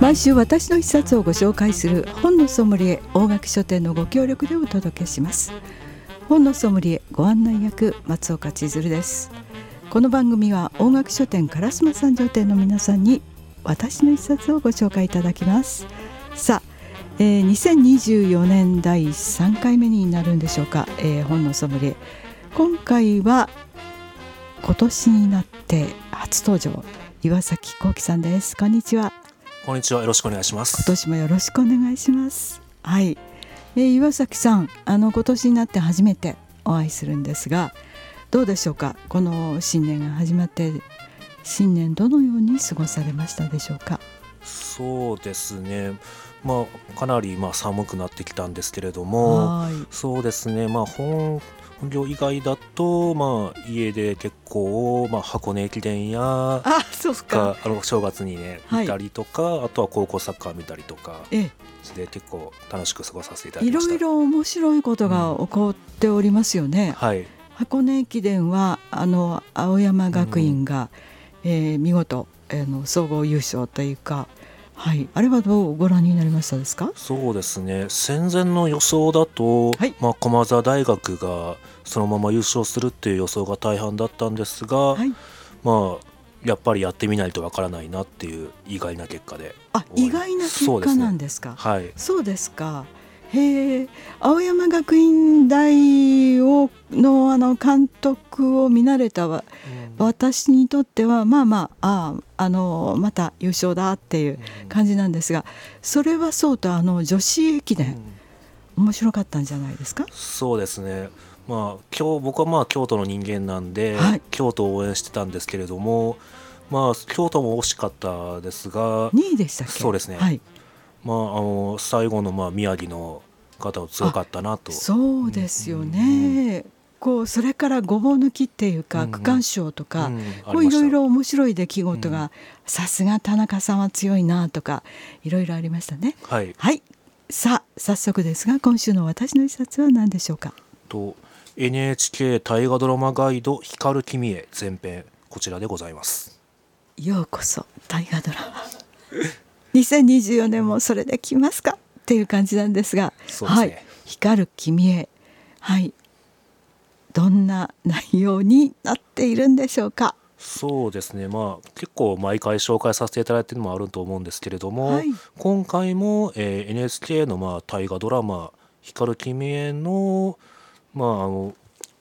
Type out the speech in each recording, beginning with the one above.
毎週私の一冊をご紹介する本のソムリエ大垣書店のご協力でお届けします。本のソムリエご案内役松岡千鶴です。この番組は大垣書店烏丸三条店の皆さんに私の一冊をご紹介いただきます。さあ、えー、2024年第3回目になるんでしょうか、えー、本のソムリエ。今回は今年になって初登場岩崎幸喜さんです。こんにちは。こんにちは。よろしくお願いします。今年もよろしくお願いします。はい、えー、岩崎さんあの今年になって初めてお会いするんですがどうでしょうか？この新年が始まって新年どのように過ごされましたでしょうか？そうですねまあかなりまあ寒くなってきたんですけれどもそうですね。まあ本本業以外だと、まあ、家で結構、まあ、箱根駅伝やあそうか。あの正月にね見たりとか、はい、あとは高校サッカー見たりとかで結構楽しく過ごさせていただきました。いろいろ面白いことが起こっておりますよね。うん、はい。箱根駅伝はあの青山学院が、うん、えー、見事、えー、の総合優勝というかはい、あれはどうご覧になりましたですか？そうですね。戦前の予想だと、はい、まあ、駒澤大学がそのまま優勝するっていう予想が大半だったんですが、はい、まあやっぱりやってみないとわからないなっていう意外な結果で。あ意外な結果なんですか、ね、はい。そうですか。へえ青山学院大をのあの監督を見慣れた、うん、私にとってはまあまあああのまた優勝だっていう感じなんですが、それはそうとあの女子駅伝、うん、面白かったんじゃないですか？そうですね。まあ今日僕はまあ京都の人間なんで、はい、京都を応援してたんですけれどもまあ京都も惜しかったですが2位でしたっけ？そうですね、はい。まあ、あの最後のまあ宮城の方は強かったなと。そうですよね、うん、こうそれからごぼう抜きっていうか、区間賞とか、こういろいろ面白い出来事がさすが田中さんは強いなとかいろいろありましたね。はい、はい、さあ早速ですが今週の私の一冊は何でしょうか？と NHK 大河ドラマガイド光る君へ前編。こちらでございます。ようこそ大河ドラマ。2024年もそれで来ますか？っていう感じなんですが、すね、はい、光る君へ。はい。どんな内容になっているんでしょうか？そうですね。まあ結構毎回紹介させていただいてるのもあると思うんですけれども、はい、今回も、えー、NHK のまあ大河ドラマ「光る君への」まああの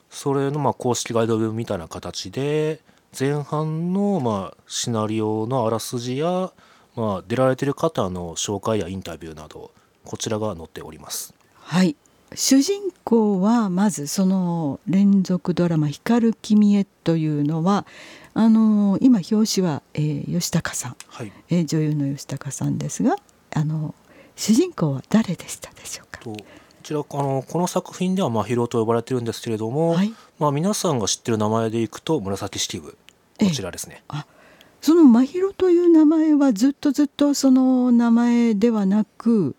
それのまあ公式ガイドみたいな形で前半のまあシナリオのあらすじや、まあ、出られてる方の紹介やインタビューなどこちらが載っております。はい。主人公はまずその連続ドラマ「光る君へ」というのはあの今表紙は、えー、吉高さん、はい。えー、女優の吉高さんですがあの主人公は誰でしたでしょうか？こちらあのこの作品では真宙と呼ばれてるんですけれども、はい、まあ、皆さんが知ってる名前でいくと紫式部。こちらですね。あその真宙という名前はずっとずっとその名前ではなく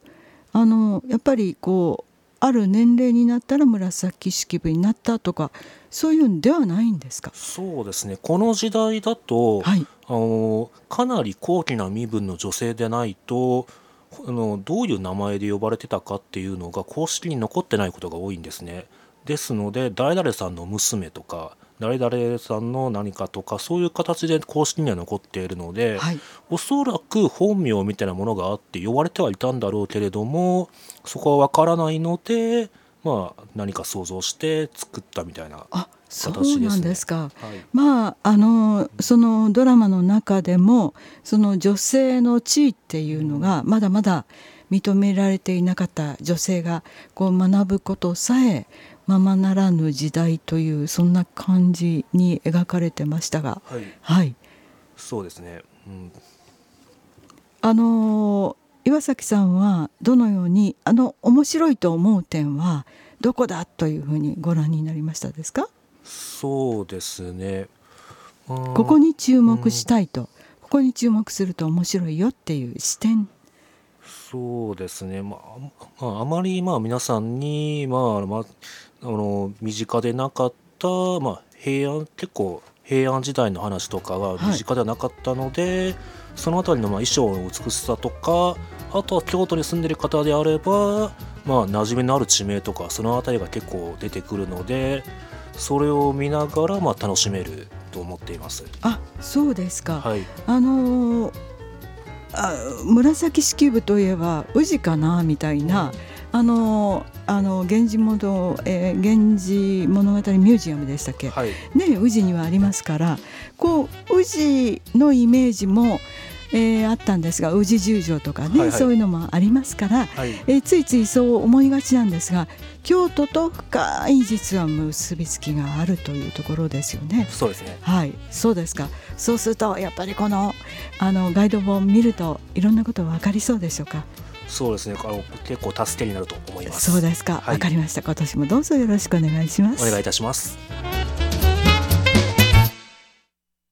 あのやっぱりこうある年齢になったら紫式部になったとかそういうんではないんですか？そうですね。この時代だと、はい、あのかなり高貴な身分の女性でないとあのどういう名前で呼ばれてたかっていうのが公式に残ってないことが多いんですね。ですので誰々さんの娘とか誰々さんの何かとかそういう形で公式には残っているので、はい、おそらく本名みたいなものがあって呼ばれてはいたんだろうけれどもそこは分からないので、まあ、何か想像して作ったみたいなそうなんですか、はい、まああのそのドラマの中でもその女性の地位っていうのがまだまだ認められていなかった女性がこう学ぶことさえままならぬ時代というそんな感じに描かれてましたが、はい、はい、そうですね、うん、あの岩崎さんはどのようにあの面白いと思う点はどこだというふうにご覧になりましたですか？そうですね、ここに注目したいと、うん、ここに注目すると面白いよっていう視点。そうですね、まあ、まあ、あまりまあ皆さんに、まあまあ、あの身近でなかった、まあ、平安結構平安時代の話とかが身近ではなかったので、はい、その辺りのまあ衣装の美しさとかあとは京都に住んでる方であればまあ馴染みのある地名とかその辺りが結構出てくるのでそれを見ながらまあ楽しめると思っています。あそうですか、はい、あのー、あ紫式部といえば宇治かなみたいな、あのあの源氏物、えー、源氏物語ミュージアムでしたっけ、はい、ね宇治にはありますからこう宇治のイメージもえー、あったんですが宇治十条とかね、はいはい、そういうのもありますから、はい、えー、ついついそう思いがちなんですが京都と深い実は結びつきがあるというところですよね。そうですね。はい。そうですか。そうするとやっぱりこのあのガイド本を見るといろんなこと分かりそうでしょうか？そうですね。あの結構助けになると思います。そうですか。わ、はい、かりました。今年もどうぞよろしくお願いします。お願いいたします